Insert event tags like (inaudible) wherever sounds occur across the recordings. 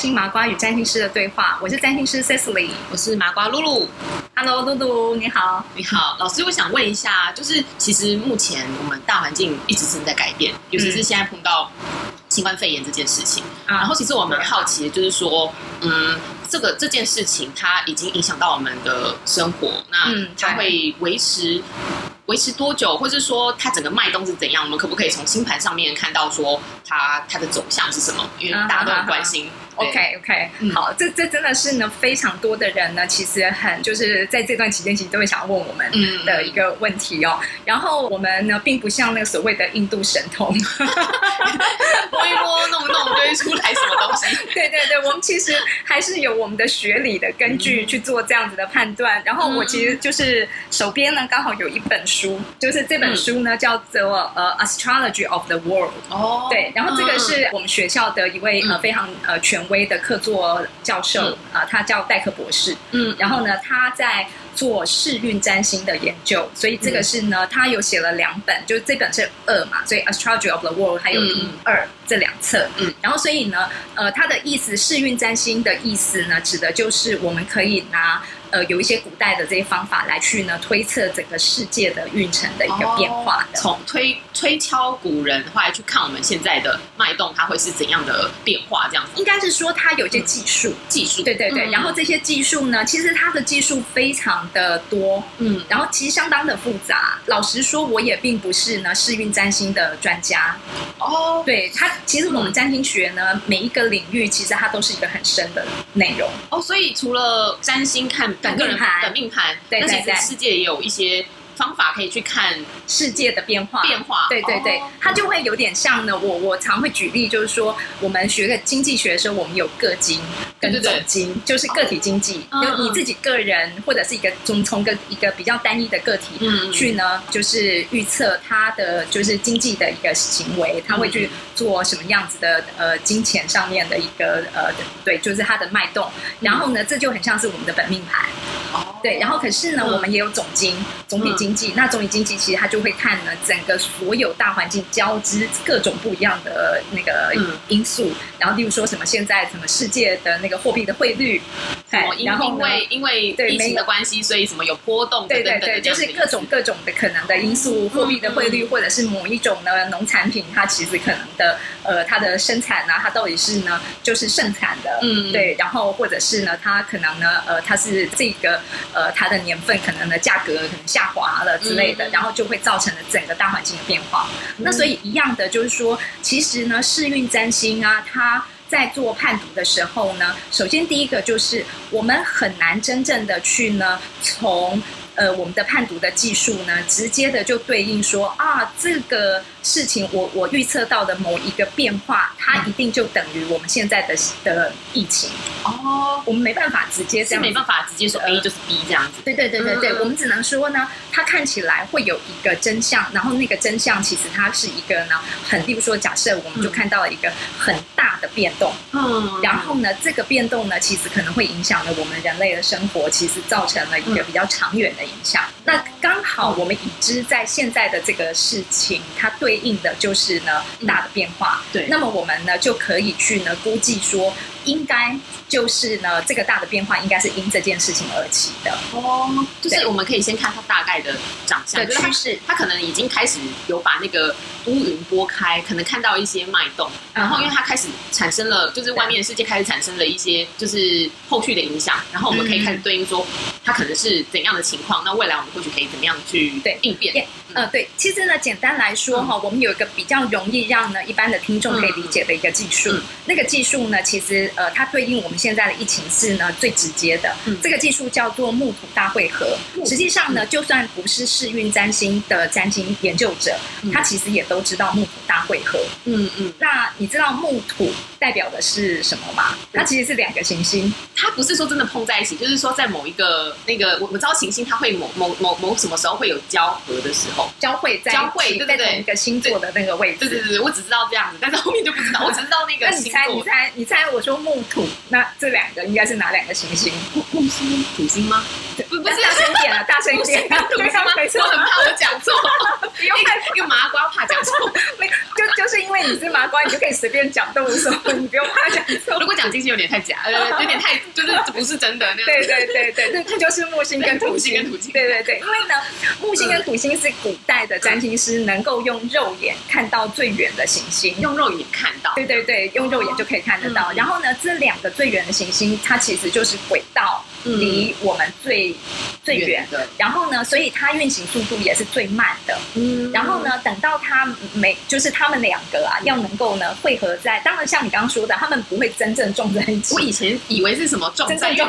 心麻瓜与占星师的对话，我是占星师 Cecily，我是麻瓜露露。Hello，露露，你好，你好，老师，我想问一下，就是其实目前我们大环境一直正在改变，尤其是现在碰到新冠肺炎这件事情，然后其实我蛮好奇的，就是说，嗯，这个这件事情它已经影响到我们的生活，那它会维持。维持多久，或者说它整个脉动是怎样？我们可不可以从星盘上面看到说它它的走向是什么？因为大家都很关心。OK OK，好，这这真的是呢，非常多的人呢，其实很就是在这段期间，其实都会想要问我们的一个问题哦。然后我们呢，并不像那个所谓的印度神童，摸一摸弄一弄就会出来什么东西。(laughs) 对对对，我们其实还是有我们的学理的根据去做这样子的判断。然后我其实就是手边呢，刚好有一本书，就是这本书呢叫做呃《Astrology of the World》哦。对，然后这个是我们学校的一位呃非常呃全。威的客座教授啊，他叫戴克博士。嗯，然后呢，他在做试运占星的研究，所以这个是呢，他有写了两本，就是这本是二嘛，所以 Astrology of the World 还有一二这两册。嗯，然后所以呢，呃，他的意思试运占星的意思呢，指的就是我们可以拿。呃，有一些古代的这些方法来去呢推测整个世界的运程的一个变化的，从推推敲古人的话去看我们现在的脉动，它会是怎样的变化？这样子应该是说它有一些技术，技术对对对。然后这些技术呢，其实它的技术非常的多，嗯，然后其实相当的复杂。老实说，我也并不是呢世运占星的专家哦。对它，其实我们占星学呢，每一个领域其实它都是一个很深的内容哦。所以除了占星看。本个人的命盘，那其实世界也有一些。方法可以去看世界的变化，变化，对对对，它就会有点像呢。我我常会举例，就是说，我们学个经济学的时候，我们有个经跟总经，就是个体经济，就你自己个人或者是一个从从个一个比较单一的个体去呢，就是预测他的就是经济的一个行为，他会去做什么样子的呃金钱上面的一个呃对，就是它的脉动。然后呢，这就很像是我们的本命盘，对。然后可是呢，我们也有总经总体经。经济。那总体经济其实它就会看呢整个所有大环境交织各种不一样的那个因素，然后例如说什么现在什么世界的那个货币的汇率，然后因为因为疫情的关系，所以什么有波动，对对对，就是各种各种的可能的因素，货币的汇率或者是某一种呢农产品，它其实可能的呃它的生产啊，它到底是呢就是盛产的，嗯。对，然后或者是呢它可能呢呃它是这个呃它的年份可能的价格可能下滑。了之类的，然后就会造成了整个大环境的变化。那所以一样的就是说，其实呢，世运占星啊，它在做判读的时候呢，首先第一个就是我们很难真正的去呢从。呃，我们的判读的技术呢，直接的就对应说啊，这个事情我我预测到的某一个变化，它一定就等于我们现在的的疫情哦。我们没办法直接这样，没办法直接说 A 就是 B 这样子。对对对对对，我们只能说呢，它看起来会有一个真相，然后那个真相其实它是一个呢，很，例如说假设我们就看到了一个很大的变动，嗯，然后呢，这个变动呢，其实可能会影响了我们人类的生活，其实造成了一个比较长远的。影响，那刚好我们已知在现在的这个事情，它对应的就是呢大的变化。对，那么我们呢就可以去呢估计说。应该就是呢，这个大的变化应该是因这件事情而起的哦。就是我们可以先看它大概的长相的趋势，它可能已经开始有把那个乌云拨开，可能看到一些脉动，然后因为它开始产生了，就是外面的世界开始产生了一些就是后续的影响，然后我们可以开始对应说它可能是怎样的情况，那未来我们或许可以怎么样去对应变？呃，对，其实呢，简单来说哈，我们有一个比较容易让呢一般的听众可以理解的一个技术，那个技术呢，其实。呃，它对应我们现在的疫情是呢最直接的，这个技术叫做木土大会合。实际上呢，就算不是世运占星的占星研究者，他其实也都知道木土大会合。嗯嗯，那你知道木土？代表的是什么吗？它其实是两个行星，它不是说真的碰在一起，就是说在某一个那个我我知道行星它会某某某某什么时候会有交合的时候，交汇在交汇对对一个星座的那个位置。对对对，我只知道这样子，但是后面就不知道，(laughs) 我只知道那个。那你猜你猜你猜，我说木土，那这两个应该是哪两个行星？木星、土星吗？不不是大声一点啊，大声一点，土星吗？我很怕我讲错，因为因为麻瓜怕讲错，没 (laughs) 就就是因为你是麻瓜，你就可以随便讲动物什么，你不用怕讲错。如果讲金星有点太假，呃，(laughs) 有点太就是不是真的那样。对对对对，那 (laughs) 那就是木星跟土星跟土星。对对对，因为呢，木星跟土星是古代的占星师能够用肉眼看到最远的行星，用肉眼看到。对对对，用肉眼就可以看得到。然后呢，这两个最远的行星，它其实就是轨道离我们最最远的。然后呢，所以它运行速度也是最慢的。嗯。然后呢，等到它没，就是他们两个啊，要能够呢汇合在，当然像你刚刚说的，他们不会真正撞在一起。我以前以为是什么撞在一起交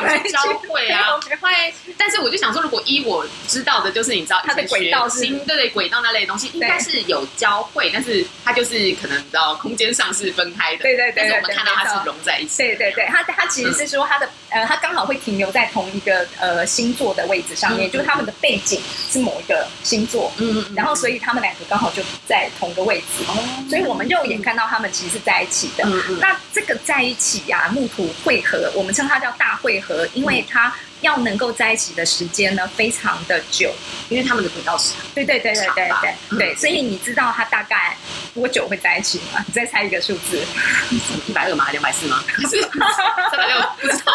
汇啊，会。但是我就想说，如果依我知道的，就是你知道它的轨道是对对轨道那类东西，应该是有交汇，但是它就是可能你知道空间上是分开的。对对对。但是我们看到它是融在一起。对对对，它它其实是说它的呃，它刚好会停留在同一个呃星座的位置上面，就是他们的背景是某一个星座。嗯嗯。然后所以他们两个刚好就在同个位置。哦。所以我们肉眼看到他们其实是在一起的。那这个在一起呀，木土汇合，我们称它叫大汇合，因为它。要能够在一起的时间呢，非常的久，因为他们的轨道是对对对对对对对，所以你知道他大概多久会在一起吗？你再猜一个数字，一百二吗？两百四吗？是 (laughs) 三百六？不知道。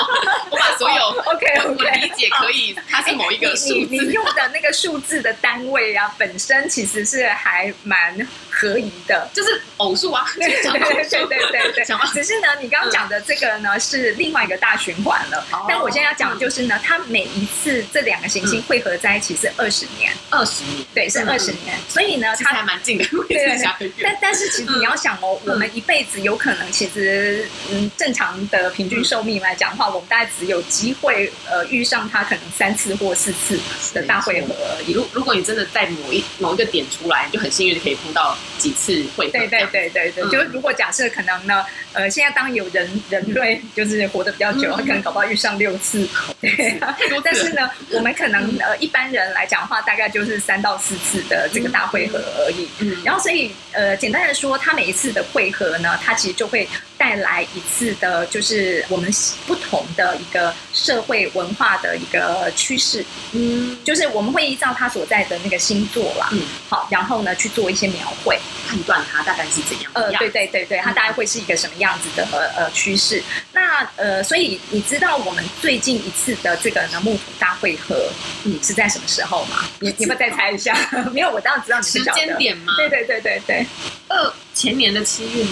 我把所有 (laughs) OK OK 我理解可以，它是某一个数字。你用的那个数字的单位啊，本身其实是还蛮合宜的，(laughs) 就是偶数啊。(laughs) 对对对对对 (laughs) 对。只是呢，你刚刚讲的这个呢是另外一个大循环了，但我现在要讲的就是呢。它每一次这两个行星汇合在一起是二十年，二十年，对，是二十年。所以呢，它还蛮近的，对对。但但是其实你要想哦，我们一辈子有可能其实嗯正常的平均寿命来讲的话，我们大概只有机会呃遇上它可能三次或四次的大汇合而已。如如果你真的在某一某一个点出来，你就很幸运可以碰到几次汇合。对对对对对，就是如果假设可能呢，呃，现在当有人 (laughs) 人类就是活得比较久，可能搞不好遇上六次。对但是呢，(laughs) 我们可能呃一般人来讲的话，大概就是三到四次的这个大会合而已。嗯，然后所以呃简单的说，他每一次的会合呢，他其实就会带来一次的，就是我们不同的一个社会文化的一个趋势。嗯，就是我们会依照他所在的那个星座啦，嗯，好，然后呢去做一些描绘，判断它大概是怎样。呃，对对对对，它大概会是一个什么样子的呃趋势。那呃，所以你知道我们最近一次的这个呢木土大会合，嗯，是在什么时候吗？你你们再猜一下？(laughs) 没有，我当然知道你时间点吗？对对对对对，二前年的七月吗？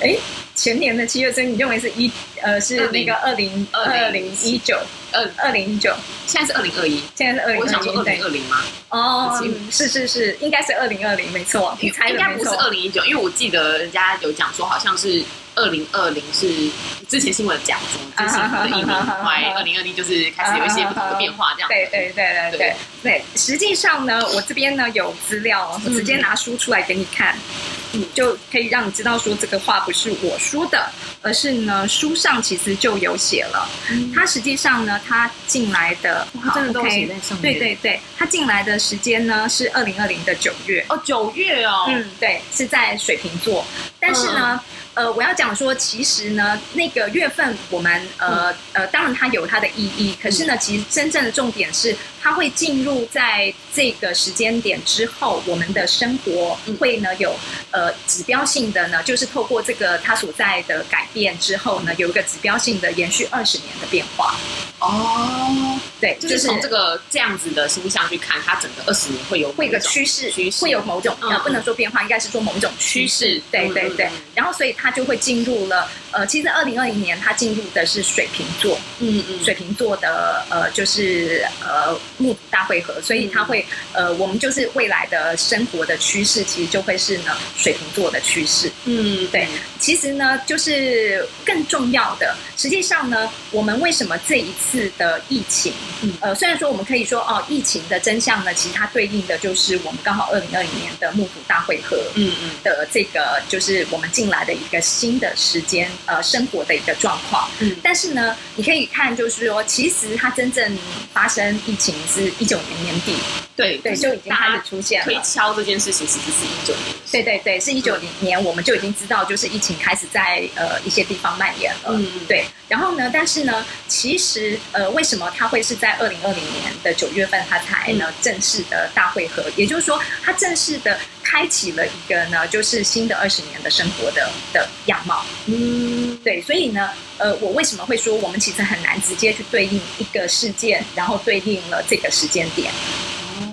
哎，前年的七月，所以你认为是一呃是那个二零二零一九。二二零。一九，现在是二零二一，现在是二零二零二零二零吗？哦，是是是，应该是二零二零，没错，你猜应该不是二零一九，因为我记得人家有讲说好像是。二零二零是之前新闻讲说，之前的一年，后来二零二零就是开始有一些不同的变化，这样。对对对对对对。实际上呢，我这边呢有资料，我直接拿书出来给你看，嗯，就可以让你知道说这个话不是我说的，而是呢书上其实就有写了。他实际上呢，他进来的，他真的都写在上面。对对对，他进来的时间呢是二零二零的九月。哦，九月哦。嗯，对，是在水瓶座，但是呢。呃，我要讲说，其实呢，那个月份我们呃呃，当然它有它的意义，可是呢，其实真正的重点是，它会进入在这个时间点之后，我们的生活会呢有呃指标性的呢，就是透过这个它所在的改变之后呢，有一个指标性的延续二十年的变化。哦，对，就是从这个这样子的星象去看，它整个二十年会有会一个趋势，趋势。会有某种呃，不能说变化，应该是说某种趋势。对对对，然后所以它就会进入了呃，其实二零二零年它进入的是水瓶座，嗯嗯，水瓶座的呃就是呃木府大会合，所以它会呃我们就是未来的生活的趋势，其实就会是呢水瓶座的趋势。嗯，对，其实呢就是更重要的，实际上呢，我们为什么这一次。的疫情，嗯。呃，虽然说我们可以说哦，疫情的真相呢，其实它对应的就是我们刚好二零二零年的木府大会合，嗯嗯。的这个就是我们进来的一个新的时间，呃，生活的一个状况。嗯，但是呢，你可以看，就是说，其实它真正发生疫情是一九年年底，对对，就已经开始出现了。推敲这件事情，其实是一九年。对对对，是一九年，我们就已经知道，就是疫情开始在呃一些地方蔓延了。嗯嗯，对。然后呢，但是呢，其实。呃，为什么它会是在二零二零年的九月份，它才呢正式的大会合？也就是说，它正式的。开启了一个呢，就是新的二十年的生活的的样貌。嗯，对，所以呢，呃，我为什么会说我们其实很难直接去对应一个事件，然后对应了这个时间点？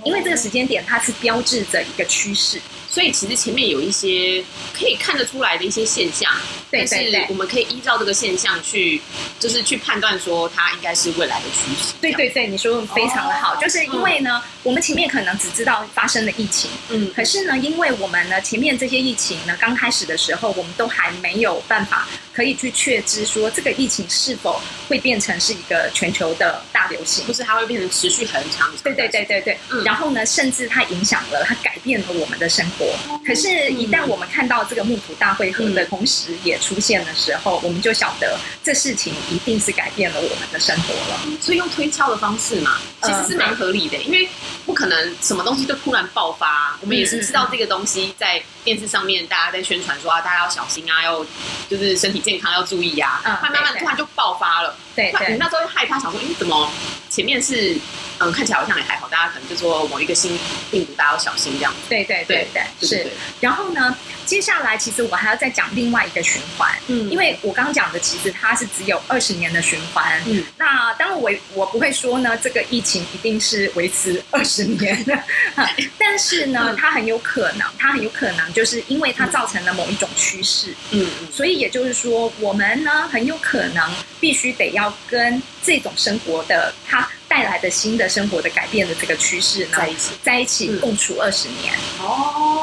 因为这个时间点它是标志着一个趋势。所以其实前面有一些可以看得出来的一些现象，但是我们可以依照这个现象去，就是去判断说它应该是未来的趋势。对对对，你说的非常的好，就是因为呢，我们前面可能只知道发生了疫情，嗯，可是呢，因为我们呢前面这些疫情呢刚开始的时候，我们都还没有办法可以去确知说这个疫情是否会变成是一个全球的大流行，不是它会变成持续很长。对对对对对，嗯然后呢，甚至它影响了，它改变了我们的生活。可是，一旦我们看到这个木土大会合的同时也出现的时候，我们就晓得这事情一定是改变了我们的生活了。所以用推敲的方式嘛，其实是蛮合理的，因为不可能什么东西都突然爆发。我们也是知道这个东西在电视上面大家在宣传说啊，大家要小心啊，要就是身体健康要注意啊，慢慢慢突然就爆发了。对，你那时候害怕，想说，哎，怎么前面是？嗯，看起来好像也还好，大家可能就说某一个新病毒，大家要小心这样。对对对对，是。然后呢，接下来其实我还要再讲另外一个循环，嗯，因为我刚刚讲的其实它是只有二十年的循环，嗯，那当然我我不会说呢，这个疫情一定是维持二十年。的，(laughs) 但是呢，它很有可能，它很有可能就是因为它造成了某一种趋势，嗯，所以也就是说，我们呢很有可能必须得要跟这种生活的它。带来的新的生活的改变的这个趋势呢，在一起，在一起共处二十年。哦。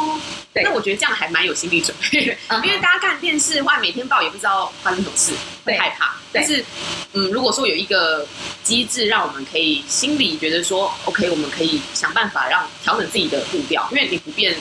对，那我觉得这样还蛮有心理准备，因为大家看电视话每天报也不知道发生什么事，会害怕。但是，嗯，如果说有一个机制让我们可以心里觉得说，OK，我们可以想办法让调整自己的步调，因为你不变，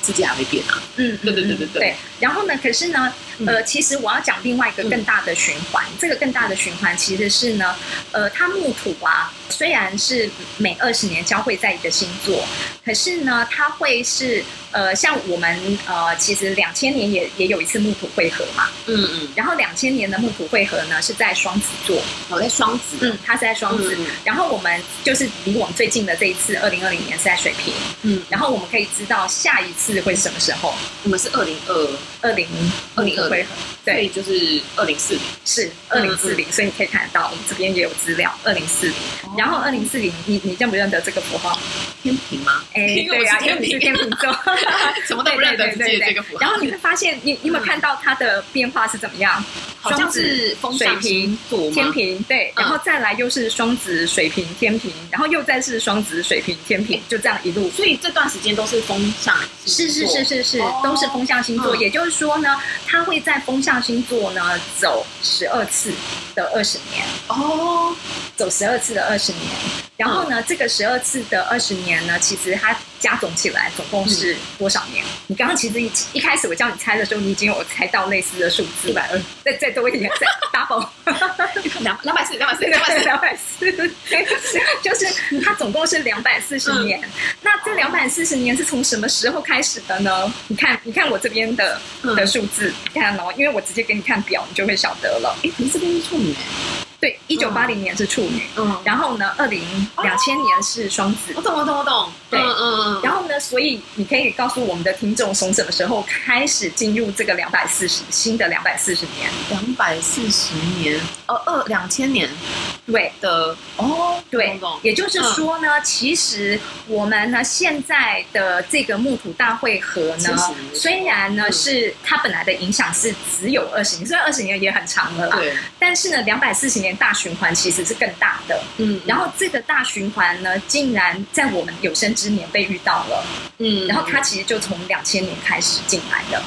自己还会变啊。嗯，对对对对对。然后呢，可是呢，呃，其实我要讲另外一个更大的循环，这个更大的循环其实是呢，呃，它木土啊。虽然是每二十年交汇在一个星座，可是呢，它会是呃，像我们呃，其实两千年也也有一次木土汇合嘛，嗯嗯，然后两千年的木土汇合呢是在双子座，哦，在双子，嗯，他是在双子，然后我们就是离我们最近的这一次二零二零年是在水瓶，嗯，然后我们可以知道下一次会是什么时候，我们是二零二。二零二零二汇合，对，就是二零四零，是二零四零，所以你可以看得到，我们这边也有资料，二零四零。然后二零四零，你你认不认得这个符号？天平吗？哎，(laughs) 对呀，因为你是天平座，(laughs) 什么都不认得，直接这个符号。然后你会发现，你你有没有看到它的变化是怎么样？好像是水瓶、天平，对，然后再来又是双子、水瓶、天平，然后又再是双子、水瓶、天平，就这样一路。所以这段时间都是风向，是是是是是，都是风向星座。也就是说呢，它会在风象星座呢走十二次的二十年哦，走十二次的二十年。然后呢，这个十二次的二十年呢，其实它加总起来总共是多少年？你刚刚其实一一开始我叫你猜的时候，你已经有猜到类似的数字，一百二，再再多一点，再 double，(laughs) 两两百四，两百四，两百四，两百四，就是它总共是两百四十年。那这两百四十年是从什么时候开始的呢？你看，你看我这边的的数字，你看哦，因为我直接给你看表，你就会晓得了。哎，你这边是处女。对，一九八零年是处女，嗯，然后呢，二零两千年是双子。我懂，我懂，我懂。对，嗯嗯嗯。然后呢，所以你可以告诉我们的听众，从什么时候开始进入这个两百四十新的两百四十年？两百四十年，呃，二两千年，对。的。哦，对，也就是说呢，其实我们呢现在的这个木土大会合呢，虽然呢是它本来的影响是只有二十年，虽然二十年也很长了啦，对，但是呢，两百四十年。大循环其实是更大的，嗯，然后这个大循环呢，竟然在我们有生之年被遇到了，嗯，然后它其实就从两千年开始进来的，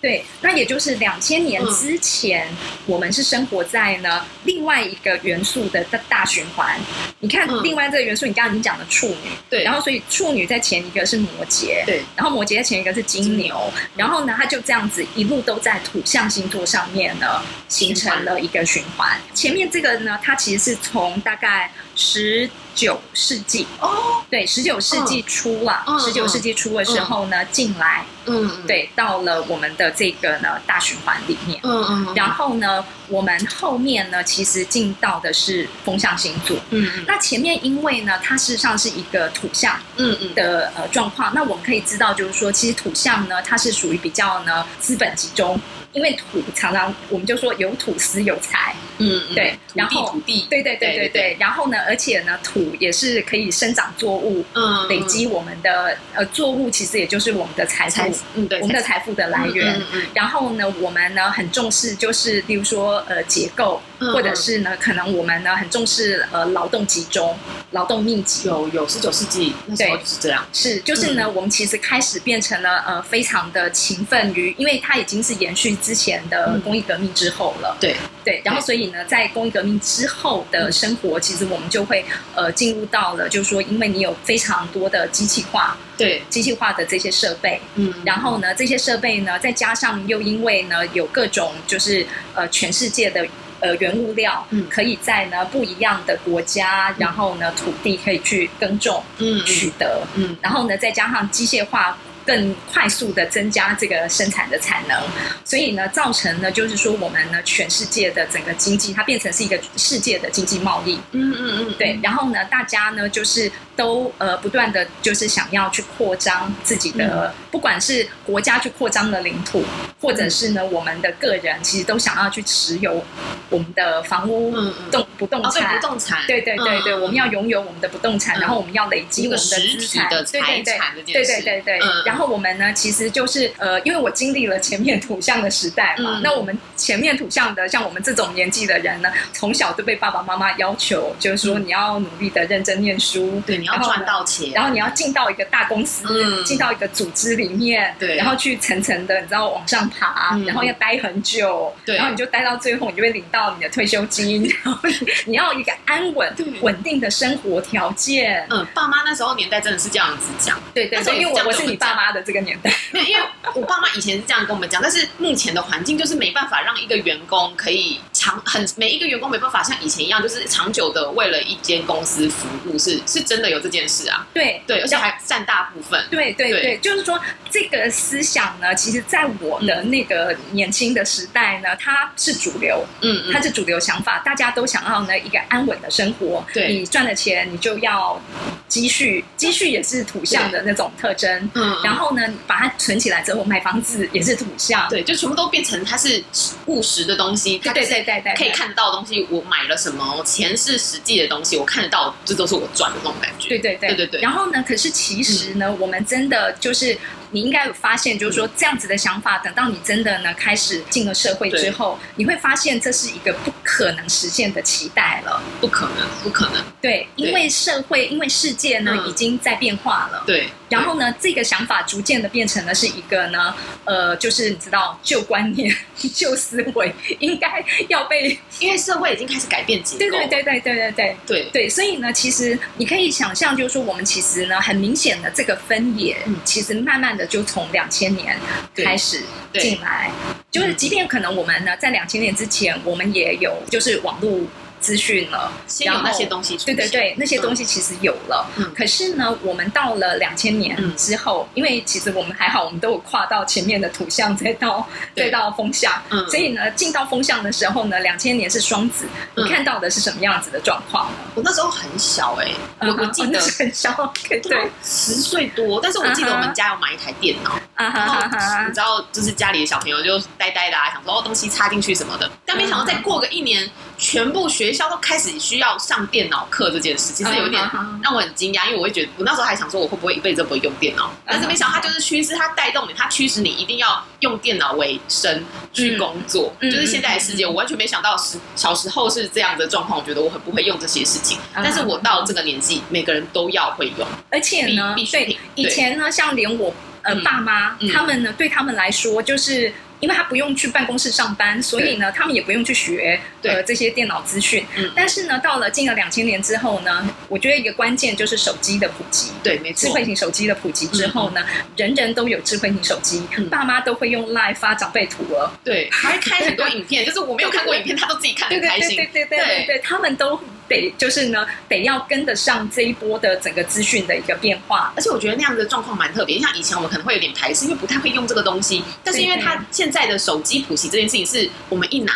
对，那也就是两千年之前，我们是生活在呢另外一个元素的大大循环。你看，另外这个元素，你刚刚已经讲了处女，对，然后所以处女在前一个是摩羯，对，然后摩羯在前一个是金牛，然后呢，它就这样子一路都在土象星座上面呢，形成了一个循环。前面这个呢，它其实是从大概十。九世纪。哦，对，十九世纪初了，十九世纪初的时候呢进来，嗯，对，到了我们的这个呢大循环里面，嗯嗯，然后呢，我们后面呢其实进到的是风象星座，嗯嗯，那前面因为呢它事实上是一个土象，嗯嗯。的呃状况，那我们可以知道就是说，其实土象呢它是属于比较呢资本集中。因为土常常我们就说有土司有财，嗯，对，然后土地，对对对对对，然后呢，而且呢，土也是可以生长作物，嗯，累积我们的呃作物，其实也就是我们的财富，嗯，对，我们的财富的来源。嗯嗯。然后呢，我们呢很重视，就是比如说呃结构，或者是呢，可能我们呢很重视呃劳动集中、劳动密集。有有十九世纪那时候是这样，是就是呢，我们其实开始变成了呃非常的勤奋于，因为它已经是延续。之前的工业革命之后了，对。对，然后所以呢，在工业革命之后的生活，其实我们就会呃进入到了，就是说，因为你有非常多的机器化，对。机器化的这些设备，嗯，然后呢，这些设备呢，再加上又因为呢有各种就是呃全世界的呃原物料，嗯，可以在呢不一样的国家，然后呢土地可以去耕种，嗯，取得，嗯，然后呢再加上机械化。更快速的增加这个生产的产能，所以呢，造成呢，就是说我们呢，全世界的整个经济它变成是一个世界的经济贸易。嗯嗯嗯，对。然后呢，大家呢，就是都呃不断的就是想要去扩张自己的，不管是国家去扩张的领土，或者是呢，我们的个人其实都想要去持有我们的房屋、动不动产、不动产。对对对对，我们要拥有我们的不动产，然后我们要累积我们的资产的财产。对对对对，然后。我们呢，其实就是呃，因为我经历了前面土象的时代嘛，那我们前面土象的，像我们这种年纪的人呢，从小就被爸爸妈妈要求，就是说你要努力的认真念书，对，你要赚到钱，然后你要进到一个大公司，进到一个组织里面，对，然后去层层的，你知道往上爬，然后要待很久，对，然后你就待到最后，你就会领到你的退休金，(laughs) 然后你要一个安稳、稳定的生活条件。嗯，爸妈那时候年代真的是这样子讲，对对，因为我是你爸妈。的这个年代，(laughs) 没有，因为我爸妈以前是这样跟我们讲，但是目前的环境就是没办法让一个员工可以长很每一个员工没办法像以前一样，就是长久的为了一间公司服务，是是真的有这件事啊。对对，而且还占大部分。对对对，就是说这个思想呢，其实在我的那个年轻的时代呢，它是主流，嗯，它是主流想法，大家都想要呢一个安稳的生活。对，你赚了钱，你就要积蓄，积蓄也是土象的那种特征。嗯，然后。然后呢，把它存起来之后买房子也是土象，对，就全部都变成它是务实的东西，对对对对，可以看得到的东西。我买了什么，钱是实际的东西，我看得到，这都是我赚的那种感觉。对对对对对。然后呢，可是其实呢，我们真的就是。你应该有发现，就是说这样子的想法，等到你真的呢开始进了社会之后，你会发现这是一个不可能实现的期待了。不可能，不可能。对，因为社会，因为世界呢已经在变化了。对。然后呢，这个想法逐渐的变成了是一个呢，呃，就是你知道旧观念、旧思维应该要被，(laughs) 因为社会已经开始改变结构。对对对对对对对对对。所以呢，其实你可以想象，就是说我们其实呢，很明显的这个分野，其实慢慢的。就从两千年开始进来，就是即便可能我们呢，在两千年之前，我们也有就是网络。资讯了，先有那些东西，对对对，那些东西其实有了。嗯，可是呢，我们到了两千年之后，因为其实我们还好，我们都有跨到前面的土象，再到再到风象，嗯，所以呢，进到风象的时候呢，两千年是双子，你看到的是什么样子的状况？我那时候很小哎，我我记得 (laughs) 很小，对，十岁多，但是我记得我们家有买一台电脑，然后你知道，就是家里的小朋友就呆呆的，想说哦东西插进去什么的，但没想到再过个一年，全部学。校都开始需要上电脑课这件事，其实有点让我很惊讶，因为我会觉得我那时候还想说我会不会一辈子都不会用电脑，但是没想到它就是趋势，它带动你，它驱使你一定要用电脑为生去工作，就是现在的世界，我完全没想到时小时候是这样的状况，我觉得我很不会用这些事情，但是我到这个年纪，每个人都要会用，而且呢，对以前呢，像连我呃爸妈他们呢，对他们来说就是。因为他不用去办公室上班，所以呢，他们也不用去学呃这些电脑资讯。嗯，但是呢，到了近了两千年之后呢，我觉得一个关键就是手机的普及。对，没错。智慧型手机的普及之后呢，人人都有智慧型手机，爸妈都会用 Live 发长辈图了。对，还会开很多影片，(laughs) 就是我没有看过影片，他都自己看很开心。对对对对对，他们都。得就是呢，得要跟得上这一波的整个资讯的一个变化，而且我觉得那样的状况蛮特别。像以前我们可能会有点排斥，因为不太会用这个东西，但是因为它现在的手机普及这件事情，是我们一拿。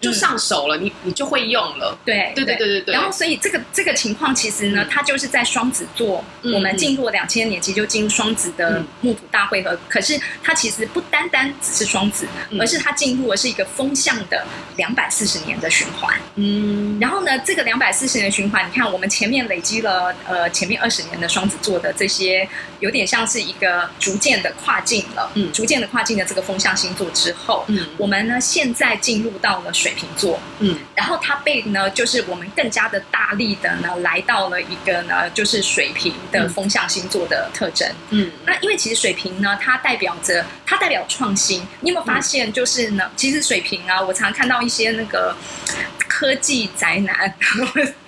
就上手了，你你就会用了。对对对对对对。然后，所以这个这个情况其实呢，它就是在双子座，我们进入两千年，其实就进入双子的木土大会合。可是它其实不单单只是双子，而是它进入的是一个风向的两百四十年的循环。嗯。然后呢，这个两百四十年循环，你看我们前面累积了呃前面二十年的双子座的这些，有点像是一个逐渐的跨境了。嗯。逐渐的跨境的这个风向星座之后，嗯，我们呢现在进入到了水。瓶座，嗯，然后它被呢，就是我们更加的大力的呢，来到了一个呢，就是水瓶的风向星座的特征，嗯，那因为其实水瓶呢，它代表着它代表创新，你有没有发现，就是呢，其实水瓶啊，我常看到一些那个科技宅男，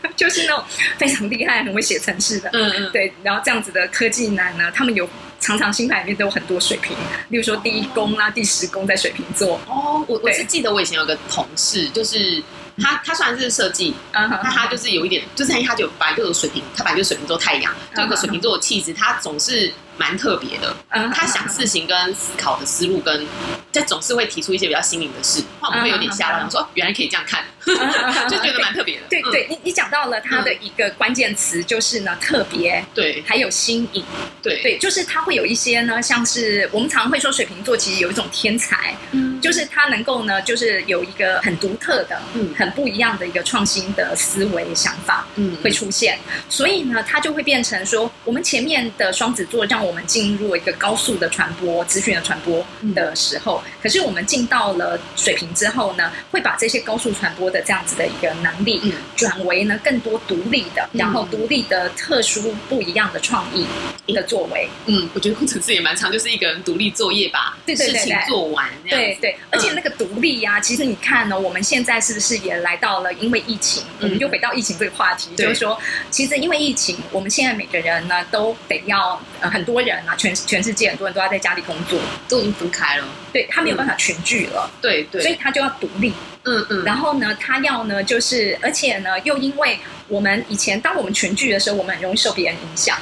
(laughs) 就是那种非常厉害、很会写程式的，嗯嗯，对，然后这样子的科技男呢，他们有。常常星盘里面都有很多水瓶，例如说第一宫啊、第十宫在水瓶座。哦，我我是记得我以前有个同事，就是他他虽然是设计，那他就是有一点，就是他就本来就有水瓶，他本来就水瓶座太阳，就一个水瓶座的气质，他总是。蛮特别的，他想事情跟思考的思路，跟这总是会提出一些比较新颖的事，我们会有点吓到，说原来可以这样看，(laughs) 就觉得蛮特别的。对对，你你讲到了他的一个关键词，就是呢特别，对，还有新颖，对。对，就是他会有一些呢，像是我们常会说水瓶座其实有一种天才，嗯，就是他能够呢，就是有一个很独特的，嗯，很不一样的一个创新的思维想法，嗯，会出现，所以呢，他就会变成说，我们前面的双子座让。我们进入一个高速的传播资讯的传播的时候，可是我们进到了水平之后呢，会把这些高速传播的这样子的一个能力，转为呢更多独立的，然后独立的特殊不一样的创意一个作为。嗯，我觉得工程师也蛮长，就是一个人独立作业吧，对事情做完。对对，而且那个独立呀，其实你看呢，我们现在是不是也来到了因为疫情，我们又回到疫情这个话题，就是说，其实因为疫情，我们现在每个人呢都得要呃很多。人啊，全全世界很多人都要在家里工作，都已经分开了，对他没有办法群聚了，对对，所以他就要独立，嗯嗯，然后呢，他要呢，就是而且呢，又因为我们以前当我们群聚的时候，我们很容易受别人影响，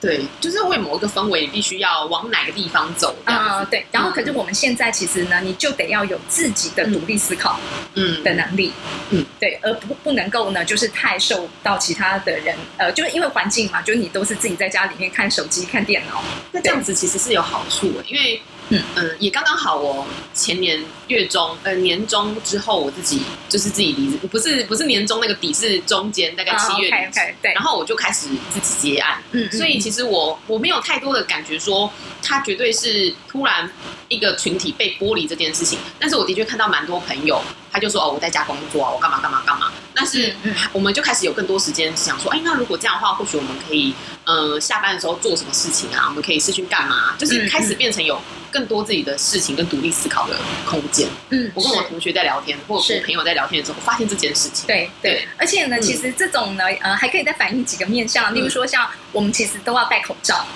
对，就是为某一个氛围，必须要往哪个地方走啊，对，然后可是我们现在其实呢，你就得要有自己的独立思考，嗯。的能力，嗯，对，而不不能够呢，就是太受到其他的人，呃，就是因为环境嘛，就是你都是自己在家里面看手机、看电脑。那这样子其实是有好处的，因为嗯嗯，也刚刚好。我前年月中呃年中之后，我自己就是自己离职，不是不是年终那个底是中间大概七月底，对，然后我就开始自己接案。嗯，所以其实我我没有太多的感觉说，他绝对是突然一个群体被剥离这件事情。但是我的确看到蛮多朋友，他就说哦，我在家工作啊，我干嘛干嘛干嘛。但是我们就开始有更多时间想说，哎，那如果这样的话，或许我们可以。嗯，下班的时候做什么事情啊？我们可以是去干嘛？就是开始变成有更多自己的事情跟独立思考的空间。嗯，我跟我同学在聊天，或者我朋友在聊天的时候，发现这件事情。对对，而且呢，其实这种呢，呃，还可以再反映几个面向，例如说，像我们其实都要戴口罩。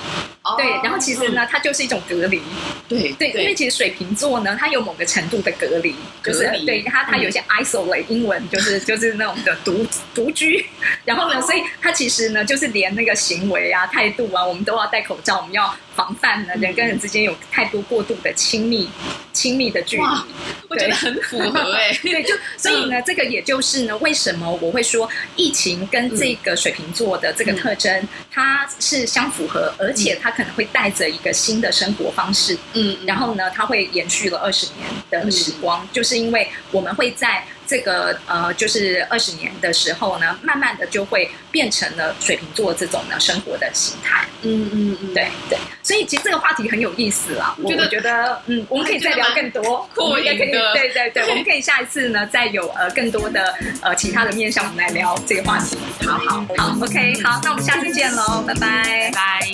对，然后其实呢，它就是一种隔离。对对，因为其实水瓶座呢，它有某个程度的隔离，就是对它它有一些 isolate，英文就是就是那种的独独居。然后呢，所以它其实呢，就是连那个行为啊、态度啊，我们都要戴口罩，我们要。防范呢，人跟人之间有太多过度的亲密、亲密的距离，我觉得很符合哎。(laughs) 对，就所以呢，这个也就是呢，为什么我会说疫情跟这个水瓶座的这个特征，它是相符合，而且它可能会带着一个新的生活方式，嗯，然后呢，它会延续了二十年的时光，就是因为我们会在。这个呃，就是二十年的时候呢，慢慢的就会变成了水瓶座这种呢生活的形态。嗯嗯嗯，对对。所以其实这个话题很有意思啦，我觉得嗯，我们可以再聊更多。我们也可以，对对对，(laughs) 我们可以下一次呢再有呃更多的呃其他的面向，我们来聊这个话题。好好好，OK，好，那我们下次见喽，拜拜拜。